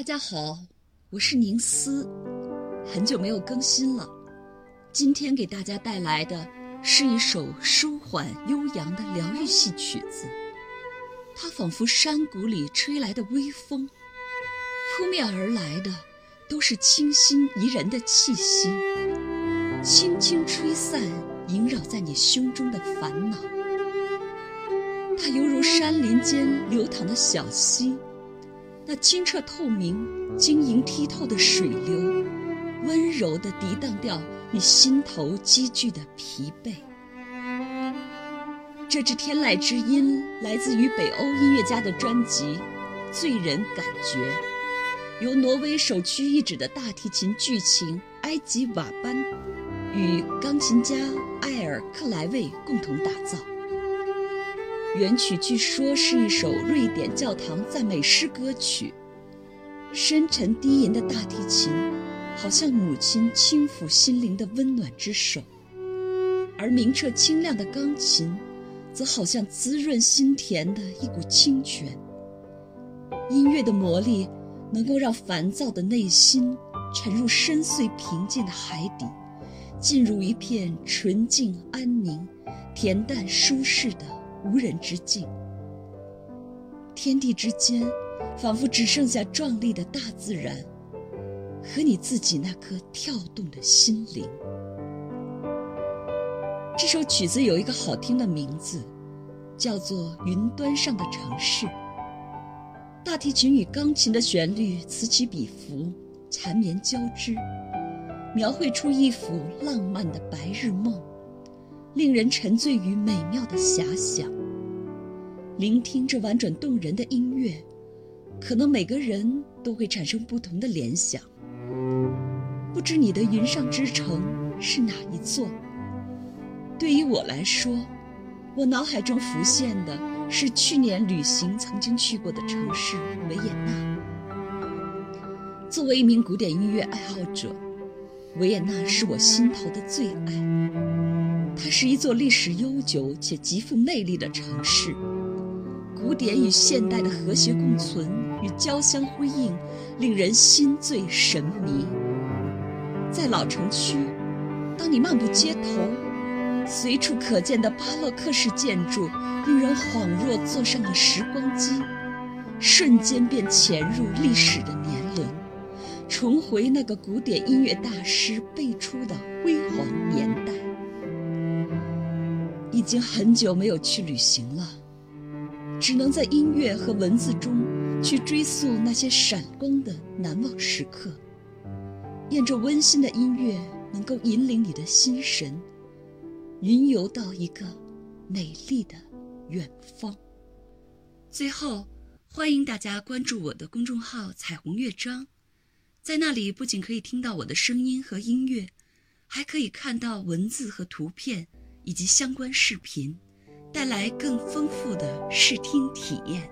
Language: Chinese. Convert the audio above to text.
大家好，我是宁思，很久没有更新了。今天给大家带来的是一首舒缓悠扬的疗愈系曲子，它仿佛山谷里吹来的微风，扑面而来的都是清新宜人的气息，轻轻吹散萦绕在你胸中的烦恼。它犹如山林间流淌的小溪。那清澈透明、晶莹剔透的水流，温柔地涤荡掉你心头积聚的疲惫。这支天籁之音来自于北欧音乐家的专辑《醉人感觉》，由挪威首屈一指的大提琴巨琴埃吉瓦班与钢琴家艾尔克莱卫共同打造。原曲据说是一首瑞典教堂赞美诗歌曲，深沉低吟的大提琴，好像母亲轻抚心灵的温暖之手；而明澈清亮的钢琴，则好像滋润心田的一股清泉。音乐的魔力，能够让烦躁的内心沉入深邃平静的海底，进入一片纯净安宁、恬淡舒适的。无人之境，天地之间，仿佛只剩下壮丽的大自然和你自己那颗跳动的心灵。这首曲子有一个好听的名字，叫做《云端上的城市》。大提琴与钢琴的旋律此起彼伏，缠绵交织，描绘出一幅浪漫的白日梦。令人沉醉于美妙的遐想。聆听这婉转动人的音乐，可能每个人都会产生不同的联想。不知你的云上之城是哪一座？对于我来说，我脑海中浮现的是去年旅行曾经去过的城市维也纳。作为一名古典音乐爱好者，维也纳是我心头的最爱。它是一座历史悠久且极富魅力的城市，古典与现代的和谐共存与交相辉映，令人心醉神迷。在老城区，当你漫步街头，随处可见的巴洛克式建筑，令人恍若坐上了时光机，瞬间便潜入历史的年轮，重回那个古典音乐大师辈出的辉煌年代。已经很久没有去旅行了，只能在音乐和文字中去追溯那些闪光的难忘时刻。愿这温馨的音乐能够引领你的心神，云游到一个美丽的远方。最后，欢迎大家关注我的公众号“彩虹乐章”，在那里不仅可以听到我的声音和音乐，还可以看到文字和图片。以及相关视频，带来更丰富的视听体验。